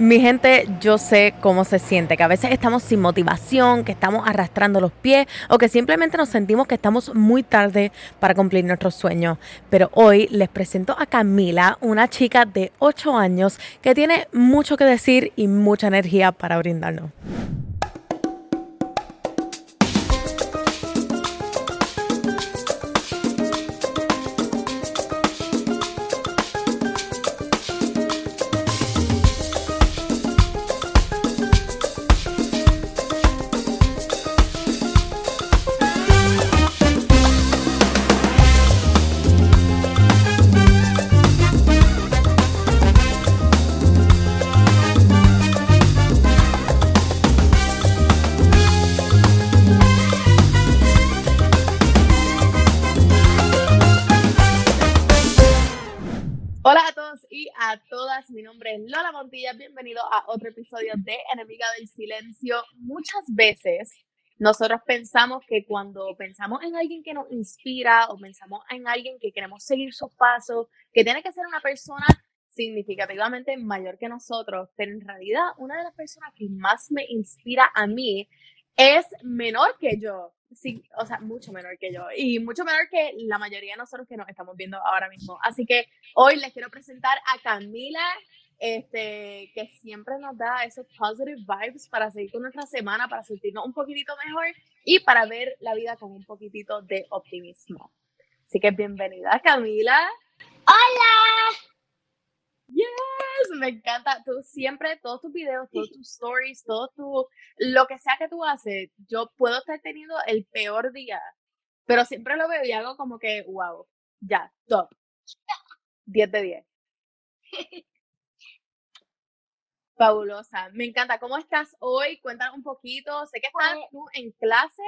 Mi gente, yo sé cómo se siente, que a veces estamos sin motivación, que estamos arrastrando los pies o que simplemente nos sentimos que estamos muy tarde para cumplir nuestros sueños. Pero hoy les presento a Camila, una chica de 8 años que tiene mucho que decir y mucha energía para brindarnos. Montilla, bienvenido a otro episodio de Enemiga del Silencio. Muchas veces nosotros pensamos que cuando pensamos en alguien que nos inspira o pensamos en alguien que queremos seguir sus pasos, que tiene que ser una persona significativamente mayor que nosotros, pero en realidad una de las personas que más me inspira a mí es menor que yo sí, o sea, mucho menor que yo y mucho menor que la mayoría de nosotros que nos estamos viendo ahora mismo. Así que hoy les quiero presentar a Camila, este, que siempre nos da esos positive vibes para seguir con nuestra semana, para sentirnos un poquitito mejor y para ver la vida con un poquitito de optimismo. Así que bienvenida, Camila. Hola. Yes, me encanta. Tú siempre, todos tus videos, todos tus stories, todo tu, lo que sea que tú haces, yo puedo estar teniendo el peor día, pero siempre lo veo y hago como que, wow, ya, top. 10 de 10. Fabulosa, me encanta. ¿Cómo estás hoy? Cuéntanos un poquito. Sé que estás Pues tú en clase.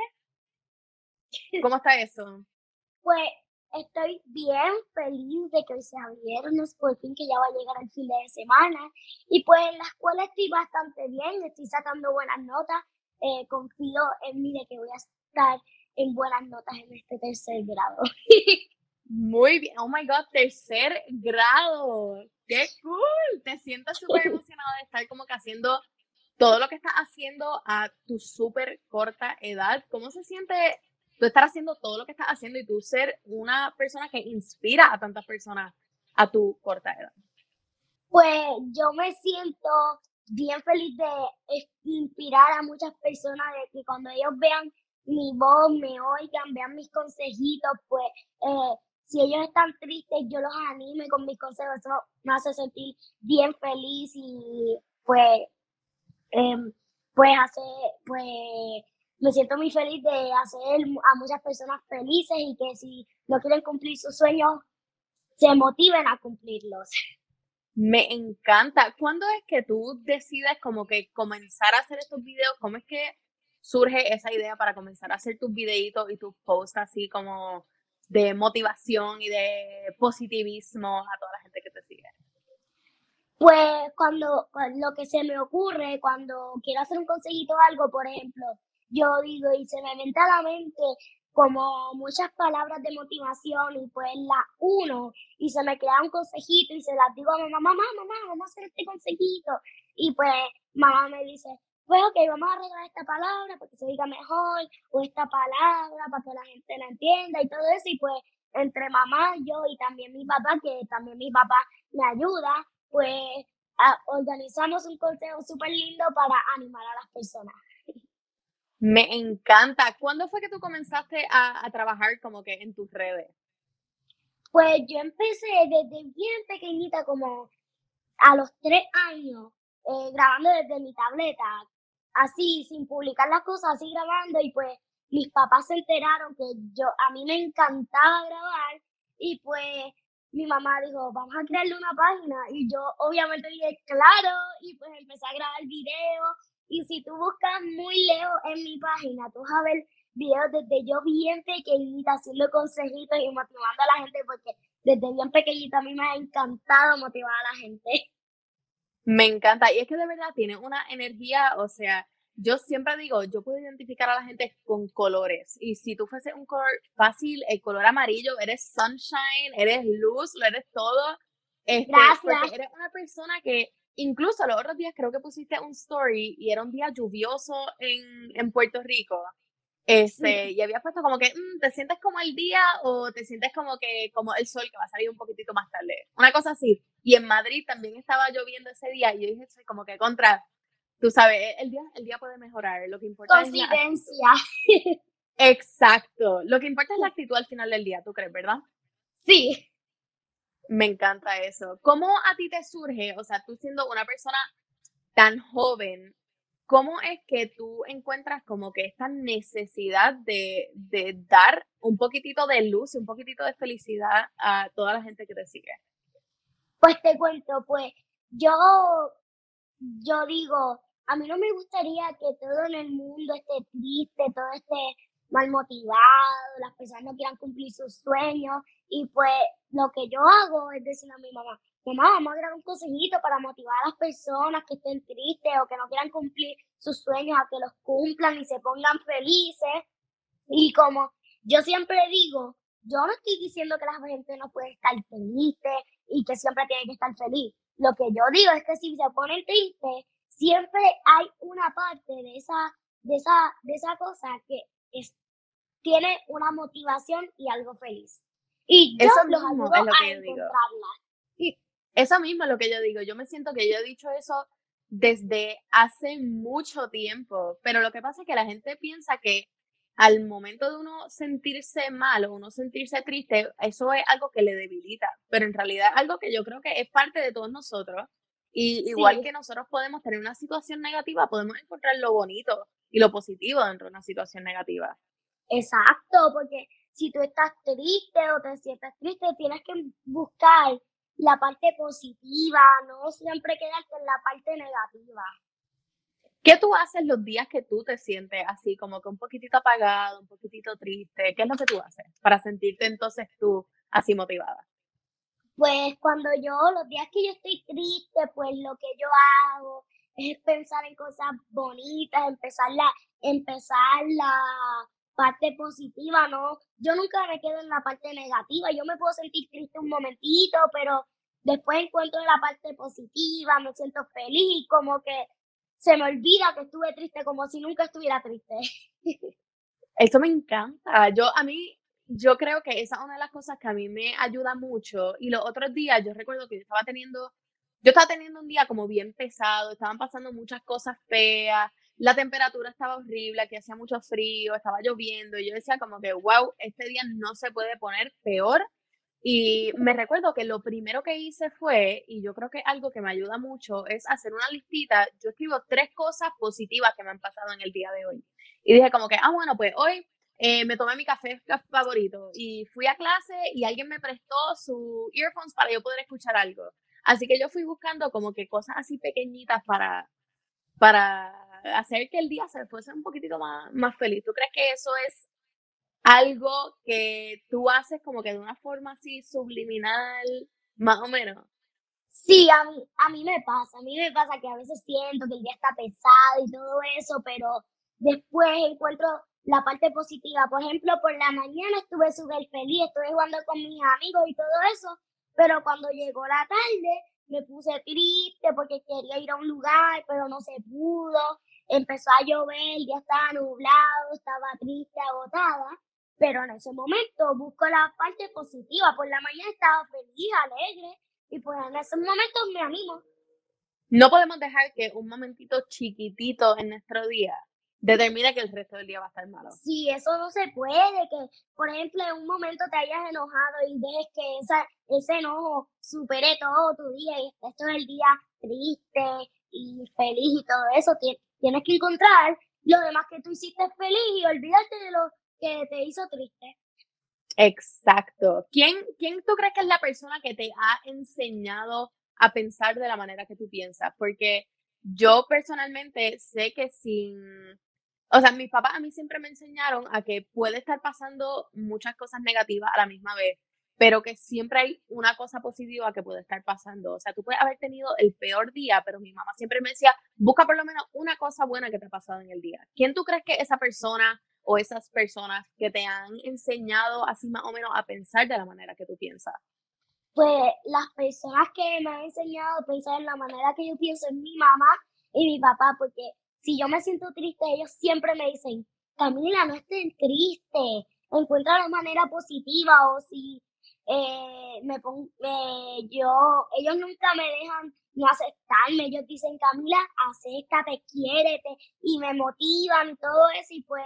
¿Cómo está eso? Pues estoy bien feliz de que hoy sea viernes, por fin que ya va a llegar el fin de semana. Y pues en la escuela estoy bastante bien, estoy sacando buenas notas. eh, confío en mí de que voy a estar en buenas notas en este tercer grado. Muy bien. Oh my God, tercer grado. ¡Qué cool! Te siento súper emocionada de estar como que haciendo todo lo que estás haciendo a tu súper corta edad. ¿Cómo se siente tú estar haciendo todo lo que estás haciendo y tú ser una persona que inspira a tantas personas a tu corta edad? Pues yo me siento bien feliz de inspirar a muchas personas de que cuando ellos vean mi voz, me oigan, vean mis consejitos, pues eh, si ellos están tristes, yo los anime con mis consejos, eso me hace sentir bien feliz y pues, em, pues hace, pues me siento muy feliz de hacer a muchas personas felices y que si no quieren cumplir sus sueños, se motiven a cumplirlos. Me encanta. ¿Cuándo es que tú decides como que comenzar a hacer estos videos? ¿Cómo es que surge esa idea para comenzar a hacer tus videitos y tus posts así como de motivación y de positivismo a toda la gente que te sigue? Pues cuando, cuan- lo que se me ocurre, cuando quiero hacer un consejito o algo, por ejemplo, yo digo y se me viene a la mente como muchas palabras de motivación y pues la uno y se me queda un consejito y se las digo a mamá, mamá, mamá, vamos a hacer este consejito. Y pues mamá me dice, pues ok, vamos a arreglar esta palabra para que se diga mejor o esta palabra para que la gente la entienda y todo eso. Y pues entre mamá, yo y también mi papá, que también mi papá me ayuda, pues a- organizamos un consejo súper lindo para animar a las personas. Me encanta. ¿Cuándo fue que tú comenzaste a, a trabajar como que en tus redes? Pues yo empecé desde bien pequeñita, como a los tres años, eh, grabando desde mi tableta, así, sin publicar las cosas, así grabando, y pues mis papás se enteraron que yo, a mí me encantaba grabar, y pues mi mamá dijo, vamos a crearle una página, y yo obviamente dije, claro, y pues empecé a grabar videos, y si tú buscas muy lejos en mi página, tú vas a ver videos desde yo bien pequeñita, haciendo consejitos y motivando a la gente, porque desde bien pequeñita a mí me ha encantado motivar a la gente. Me encanta. Y es que de verdad tiene una energía, o sea, yo siempre digo, yo puedo identificar a la gente con colores. Y si tú fueses un color fácil, el color amarillo, eres sunshine, eres luz, lo eres todo. Este, Gracias. Eres una persona que incluso los otros días creo que pusiste un story y era un día lluvioso en, en Puerto Rico. Este, y había puesto como que, mm, ¿te sientes como el día o te sientes como que, como el sol que va a salir un poquitito más tarde? Una cosa así. Y en Madrid también estaba lloviendo ese día y yo dije, soy como que contra, tú sabes, el día, el día puede mejorar, lo que importa es la Exacto, lo que importa es la actitud al final del día, ¿tú crees, verdad? Sí. Me encanta eso. ¿Cómo a ti te surge, o sea, tú siendo una persona tan joven, ¿cómo es que tú encuentras como que esta necesidad de, dar un poquitito de luz y un poquitito de felicidad a toda la gente que te sigue? Pues te cuento, pues yo, yo digo, a mí no me gustaría que todo en el mundo esté triste, todo esté mal motivado, las personas no quieran cumplir sus sueños y pues lo que yo hago es decirle a mi mamá, mamá, vamos a grabar un consejito para motivar a las personas que estén tristes o que no quieran cumplir sus sueños a que los cumplan y se pongan felices. Y como yo siempre digo, yo no estoy diciendo que la gente no puede estar triste y que siempre tiene que estar feliz. Lo que yo digo es que si se ponen tristes, siempre hay una parte de esa, de esa, de esa cosa que es, tiene una motivación y algo feliz. Y yo eso los mismo es lo que yo digo. Eso mismo es lo que yo digo. Yo me siento que yo he dicho eso desde hace mucho tiempo, pero lo que pasa es que la gente piensa que al momento de uno sentirse mal o uno sentirse triste, eso es algo que le debilita, pero en realidad es algo que yo creo que es parte de todos nosotros. Y igual que nosotros podemos tener una situación negativa, podemos encontrar lo bonito y lo positivo dentro de una situación negativa. Exacto, porque si tú estás triste o te sientes triste, tienes que buscar la parte positiva, no siempre quedarte en la parte negativa. ¿Qué tú haces los días que tú te sientes así, como que un poquitito apagado, un poquitito triste? ¿Qué es lo que tú haces para sentirte entonces tú así motivada? Pues cuando yo, los días que yo estoy triste, pues lo que yo hago es pensar en cosas bonitas, empezar la, empezar la, parte positiva, ¿no? Yo nunca me quedo en la parte negativa, yo me puedo sentir triste un momentito, pero después encuentro la parte positiva, me siento feliz como que se me olvida que estuve triste como si nunca estuviera triste. Eso me encanta. Yo a mí yo creo que esa es una de las cosas que a mí me ayuda mucho y los otros días yo recuerdo que yo estaba teniendo yo estaba teniendo un día como bien pesado, estaban pasando muchas cosas feas, la temperatura estaba horrible, aquí hacía mucho frío, estaba lloviendo y yo decía como que, wow, este día no se puede poner peor. Y me recuerdo que lo primero que hice fue, y yo creo que algo que me ayuda mucho, es hacer una listita. Yo escribo tres cosas positivas que me han pasado en el día de hoy. Y dije como que, ah, bueno, pues hoy eh, me tomé mi café favorito y fui a clase y alguien me prestó su earphones para yo poder escuchar algo. Así que yo fui buscando como que cosas así pequeñitas para, para hacer que el día se fuese un poquitito más, más feliz. ¿Tú crees que eso es algo que tú haces como que de una forma así subliminal, más o menos? Sí, a mí, a mí me pasa, a mí me pasa que a veces siento que el día está pesado y todo eso, pero después encuentro la parte positiva. Por ejemplo, por la mañana estuve súper feliz, estuve jugando con mis amigos y todo eso, pero cuando llegó la tarde me puse triste porque quería ir a un lugar, pero no se pudo empezó a llover, ya estaba nublado, estaba triste, agotada, pero en ese momento busco la parte positiva. Por la mañana estaba feliz, alegre, y pues en ese momento me animo. No podemos dejar que un momentito chiquitito en nuestro día determine que el resto del día va a estar malo. Sí, eso no se puede, que por ejemplo en un momento te hayas enojado y dejes que esa, ese enojo supere todo tu día y esto es el día triste y feliz y todo eso, Tienes que encontrar lo demás que tú hiciste feliz y olvidarte de lo que te hizo triste. Exacto. ¿Quién, ¿Quién tú crees que es la persona que te ha enseñado a pensar de la manera que tú piensas? Porque yo personalmente sé que sin, o sea, mis papás a mí siempre me enseñaron a que puede estar pasando muchas cosas negativas a la misma vez, pero que siempre hay una cosa positiva que puede estar pasando. O sea, tú puedes haber tenido el peor día, pero mi mamá siempre me decía, busca por lo menos una cosa buena que te ha pasado en el día. ¿Quién tú crees que esa persona o esas personas que te han enseñado así más o menos a pensar de la manera que tú piensas? Pues las personas que me han enseñado a pensar en la manera que yo pienso es mi mamá y mi papá, porque si yo me siento triste, ellos siempre me dicen, Camila, no estés triste, encuentra la manera positiva o si eh, me pongo, eh, yo, ellos nunca me dejan no aceptarme, ellos dicen, Camila, acéptate, quiérete, y me motivan y todo eso, y pues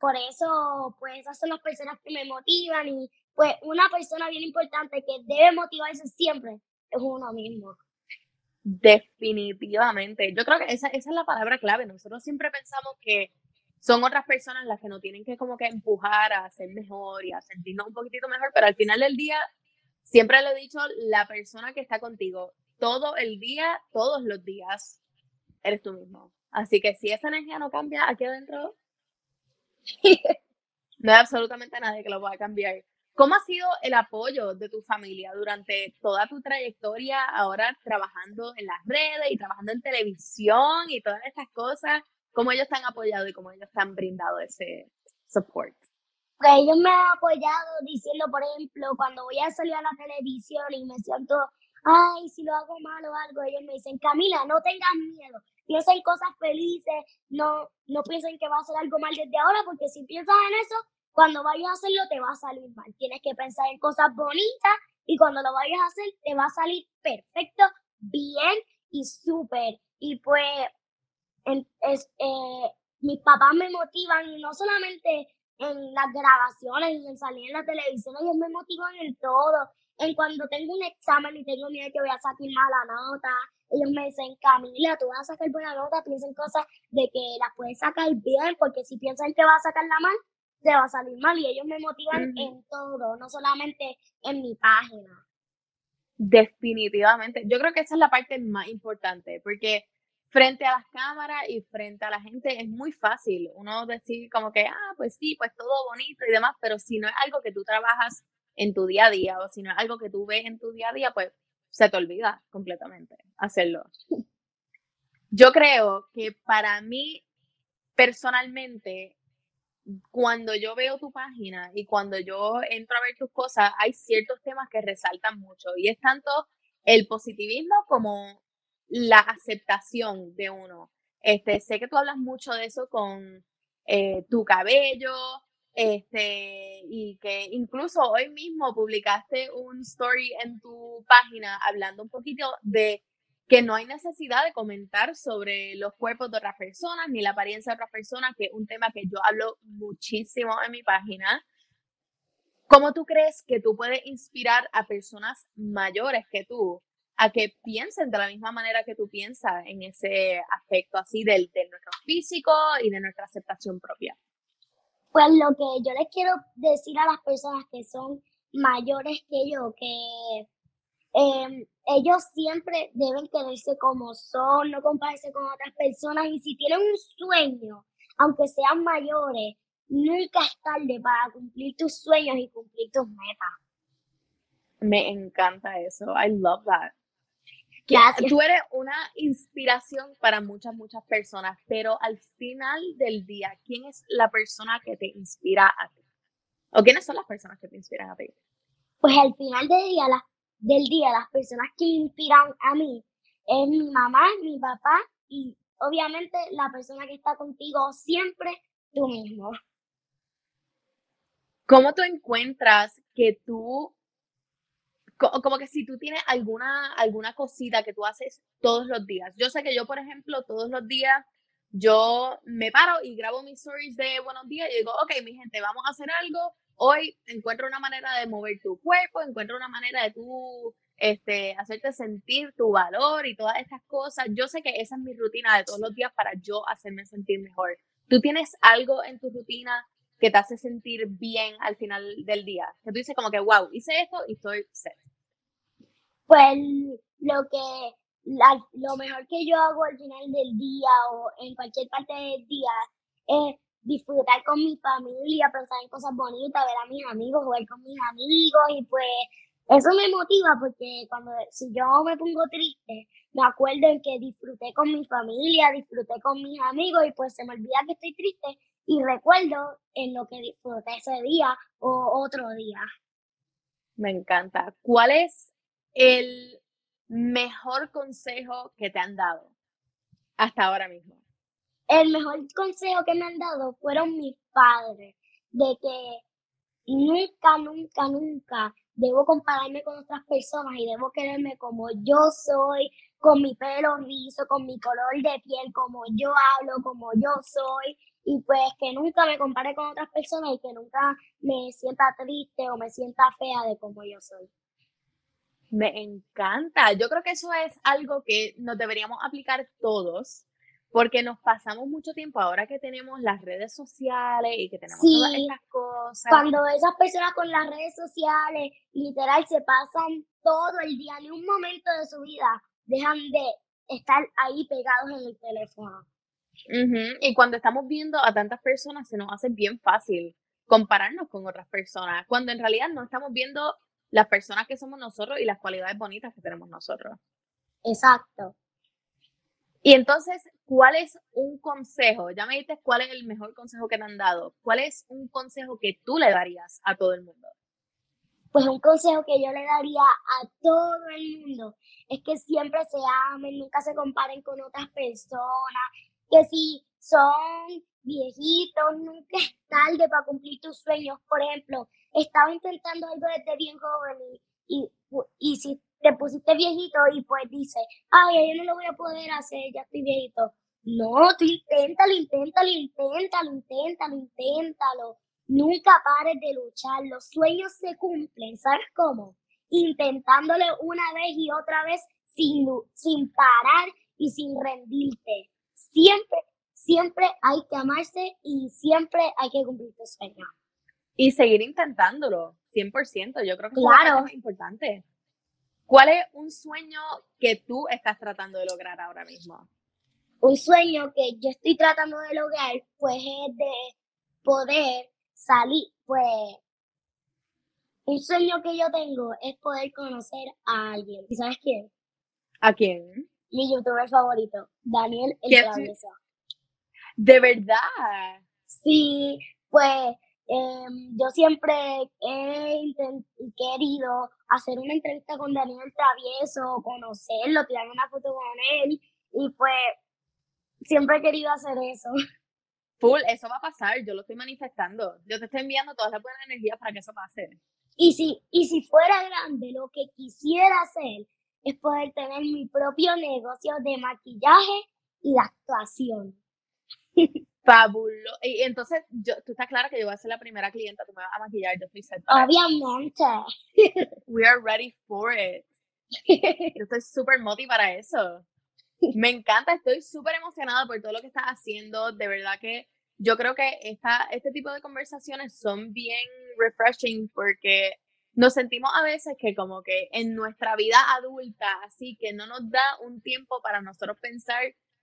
por eso, pues esas son las personas que me motivan, y pues una persona bien importante que debe motivarse siempre es uno mismo. Definitivamente. Yo creo que esa, esa es la palabra clave. Nosotros siempre pensamos que son otras personas las que nos tienen que como que empujar a ser mejor y a sentirnos un poquitito mejor, pero al final del día, siempre lo he dicho, la persona que está contigo todo el día, todos los días, eres tú mismo. Así que si esa energía no cambia aquí adentro, no hay absolutamente nadie que lo pueda cambiar. ¿Cómo ha sido el apoyo de tu familia durante toda tu trayectoria ahora trabajando en las redes y trabajando en televisión y todas estas cosas? ¿Cómo ellos te han apoyado y cómo ellos te han brindado ese support? Pues ellos me han apoyado diciendo, por ejemplo, cuando voy a salir a la televisión y me siento, ay, si lo hago mal o algo, ellos me dicen, Camila, no tengas miedo, piensa en cosas felices, no, no piensen que va a ser algo mal desde ahora, porque si piensas en eso, cuando vayas a hacerlo te va a salir mal. Tienes que pensar en cosas bonitas y cuando lo vayas a hacer te va a salir perfecto, bien y súper. Y pues es, eh, mis papás me motivan no solamente en las grabaciones y en salir en la televisión, ellos me motivan en todo. En cuando tengo un examen y tengo miedo que voy a sacar mala nota, ellos me dicen, Camila, tú vas a sacar buena nota, piensa en cosas de que las puedes sacar bien, porque si piensan que vas a sacarla mal, te va a salir mal. Y ellos me motivan en todo, no solamente en mi página. Definitivamente. Yo creo que esa es la parte más importante, porque frente a las cámaras y frente a la gente es muy fácil uno decir como que, ah, pues sí, pues todo bonito y demás, pero si no es algo que tú trabajas en tu día a día o si no es algo que tú ves en tu día a día, pues se te olvida completamente hacerlo. Yo creo que para mí, personalmente, cuando yo veo tu página y cuando yo entro a ver tus cosas, hay ciertos temas que resaltan mucho y es tanto el positivismo como la aceptación de uno. Este, sé que tú hablas mucho de eso con eh, tu cabello, este, y que incluso hoy mismo publicaste un story en tu página hablando un poquito de que no hay necesidad de comentar sobre los cuerpos de otras personas ni la apariencia de otras personas, que es un tema que yo hablo muchísimo en mi página. ¿Cómo tú crees que tú puedes inspirar a personas mayores que tú a que piensen de la misma manera que tú piensas en ese aspecto así del, de nuestro físico y de nuestra aceptación propia? Pues lo que yo les quiero decir a las personas que son mayores que yo, que em, ellos siempre deben quererse como son, no compararse con otras personas y si tienen un sueño, aunque sean mayores, nunca es tarde para cumplir tus sueños y cumplir tus metas. Me encanta eso. I love that. Tú eres una inspiración para muchas, muchas personas, pero al final del día, ¿quién es la persona que te inspira a ti? ¿O quiénes son las personas que te inspiran a ti? Pues al final del día, del día las personas que me inspiran a mí es mi mamá, mi papá y obviamente la persona que está contigo siempre, tú mismo. ¿Cómo tú encuentras que tú como que si tú tienes alguna, alguna cosita que tú haces todos los días. Yo sé que yo, por ejemplo, todos los días yo me paro y grabo mis stories de buenos días y digo, ok, mi gente, vamos a hacer algo. Hoy encuentro una manera de mover tu cuerpo, encuentro una manera de tú este, hacerte sentir tu valor y todas estas cosas. Yo sé que esa es mi rutina de todos los días para yo hacerme sentir mejor. ¿Tú tienes algo en tu rutina que te hace sentir bien al final del día? Que tú dices como que, wow, hice esto y estoy set pues lo que lo mejor que yo hago al final del día o en cualquier parte del día es disfrutar con mi familia, pensar en cosas bonitas, ver a mis amigos, jugar con mis amigos y pues eso me motiva porque cuando si yo me pongo triste, me acuerdo en que disfruté con mi familia, disfruté con mis amigos y pues se me olvida que estoy triste y recuerdo en lo que disfruté ese día o otro día. Me encanta. ¿Cuál es el mejor consejo que te han dado hasta ahora mismo? El mejor consejo que me han dado fueron mis padres, de que nunca, nunca, nunca debo compararme con otras personas y debo quererme como yo soy, con mi pelo rizo, con mi color de piel, como yo hablo, como yo soy, y pues que nunca me compare con otras personas y que nunca me sienta triste o me sienta fea de como yo soy. Me encanta. Yo creo que eso es algo que nos deberíamos aplicar todos, porque nos pasamos mucho tiempo ahora que tenemos las redes sociales y que tenemos todas estas cosas. Cuando esas personas con las redes sociales literal se pasan todo el día, ni un momento de su vida dejan de estar ahí pegados en el teléfono. Y cuando estamos viendo a tantas personas se nos hace bien fácil compararnos con otras personas, cuando en realidad no estamos viendo las personas que somos nosotros y las cualidades bonitas que tenemos nosotros. Exacto. Y entonces, ¿cuál es un consejo? Ya me dijiste cuál es el mejor consejo que te han dado. ¿Cuál es un consejo que tú le darías a todo el mundo? Pues un consejo que yo le daría a todo el mundo es que siempre se amen, nunca se comparen con otras personas, que si son viejitos, nunca es tarde para cumplir tus sueños. Por ejemplo, estaba intentando algo desde bien joven y, y, si te pusiste viejito y pues dices, ay, yo no lo voy a poder hacer, ya estoy viejito. No, tú inténtalo, inténtalo, inténtalo, inténtalo, inténtalo. Nunca pares de luchar. Los sueños se cumplen, ¿sabes cómo? Intentándole una vez y otra vez sin, sin parar y sin rendirte. Siempre, siempre hay que amarse y siempre hay que cumplir tus sueños. Y seguir intentándolo, 100%. Yo creo que claro. es importante. ¿Cuál es un sueño que tú estás tratando de lograr ahora mismo? Un sueño que yo estoy tratando de lograr, pues es de poder salir, pues un sueño que yo tengo es poder conocer a alguien. ¿Y sabes quién? ¿A quién? Mi youtuber favorito, Daniel El Travieso. ¿De verdad? Sí, pues Em, yo siempre he querido hacer una entrevista con Daniel Travieso, conocerlo, tirar una foto con él y pues siempre he querido hacer eso. Full, eso va a pasar, yo lo estoy manifestando. Yo te estoy enviando todas las buenas energías para que eso pase. Y si, y si fuera grande, lo que quisiera hacer es poder tener mi propio negocio de maquillaje y de actuación. Fabuloso. Y entonces, yo, tú estás clara que yo voy a ser la primera clienta, tú me vas a maquillar, yo estoy set. Obviamente. We are ready for it. Yo estoy súper motivada para eso. Me encanta, estoy súper emocionada por todo lo que estás haciendo. De verdad que yo creo que esta, este tipo de conversaciones son bien refreshing porque nos sentimos a veces que como que en nuestra vida adulta, así que no nos da un tiempo para nosotros pensar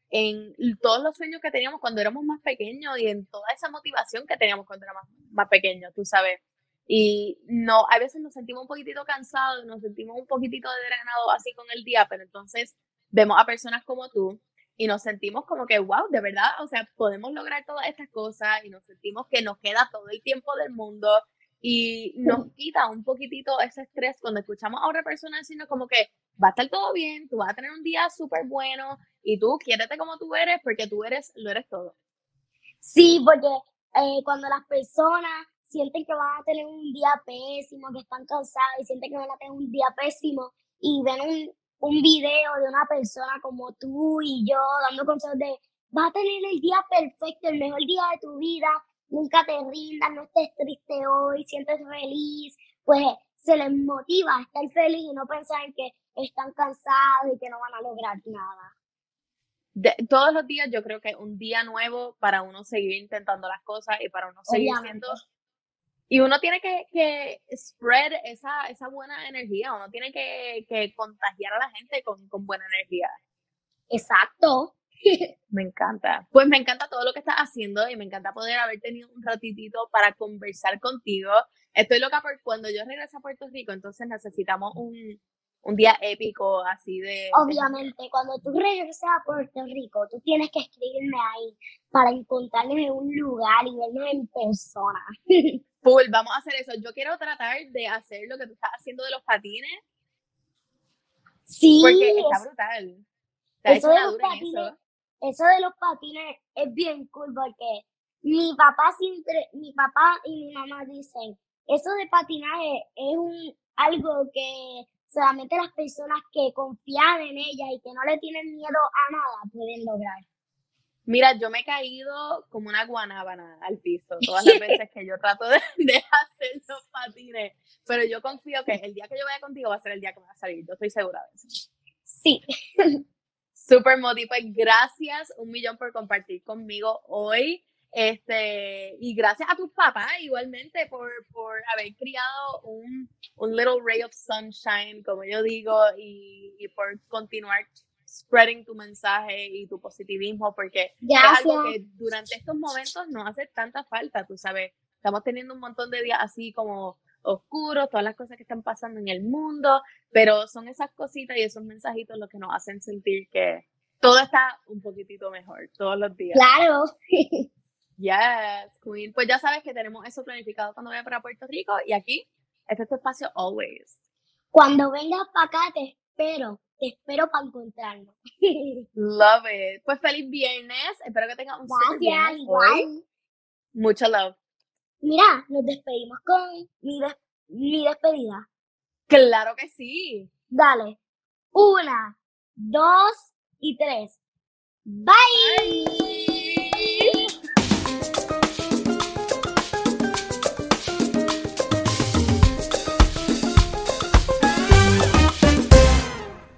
en todos los sueños que teníamos cuando éramos más pequeños y en toda esa motivación que teníamos cuando éramos más pequeños, tú sabes. Y no, a veces nos sentimos un poquitito cansados, nos sentimos un poquitito drenados así con el día, pero entonces vemos a personas como tú y nos sentimos como que, wow, de verdad, o sea, podemos lograr todas estas cosas y nos sentimos que nos queda todo el tiempo del mundo y nos quita un poquitito ese estrés cuando escuchamos a otra persona diciendo como que va a estar todo bien, tú vas a tener un día súper bueno y tú quiérete como tú eres porque tú eres, lo eres todo. Sí, porque eh, cuando las personas sienten que van a tener un día pésimo, que están cansadas y sienten que van a tener un día pésimo y ven un, un video de una persona como tú y yo dando consejos de, vas a tener el día perfecto, el mejor día de tu vida, nunca te rindas, no estés triste hoy, sientes feliz, pues se les motiva a estar feliz y no pensar en que están cansados y que no van a lograr nada. todos los días yo creo que un día nuevo para uno seguir intentando las cosas y para uno seguir siendo... Y uno tiene que, que spread esa, esa buena energía, uno tiene que, que contagiar a la gente con, con buena energía. Exacto. Me encanta. Pues me encanta todo lo que estás haciendo y me encanta poder haber tenido un ratitito para conversar contigo. Estoy loca por cuando yo regrese a Puerto Rico, entonces necesitamos un, un día épico así de... Obviamente, cuando tú regreses a Puerto Rico, tú tienes que escribirme ahí para encontrarnos en un lugar y vernos en persona. Full, vamos a hacer eso. Yo quiero tratar de hacer lo que tú estás haciendo de los patines. Sí, porque está brutal. Eso de, los patines, eso. De los patines es bien cool porque mi papá siempre, mi papá y mi mamá dicen, eso de patinaje es un algo que solamente las personas que confían en ella y que no le tienen miedo a nada pueden lograr. Mira, yo me he caído como una guanábana al piso todas las veces que yo trato de, hacer los patines, pero yo confío que el día que yo vaya contigo va a ser el día que me va a salir, yo estoy segura de eso. Sí. Super Moti, pues gracias un millón por compartir conmigo hoy. Este, y gracias a tus papás igualmente por, por haber criado un, un, little ray of sunshine, como yo digo, y, y, por continuar spreading tu mensaje y tu positivismo, porque es algo que durante estos momentos no hace tanta falta, tú sabes. Estamos teniendo un montón de días así como oscuros, todas las cosas que están pasando en el mundo, pero son esas cositas y esos mensajitos los que nos hacen sentir que todo está un poquitito mejor todos los días. Claro. Yes, Queen. Pues ya sabes que tenemos eso planificado cuando vaya para Puerto Rico y aquí, este es tu espacio always. Cuando vengas para acá te espero, te espero para encontrarnos. Love it. Pues feliz viernes, espero que tengas un Gracias, viernes igual. Mucho love. Mira, nos despedimos con mi, mi despedida. Claro que sí. Dale. Una, dos y tres. Bye.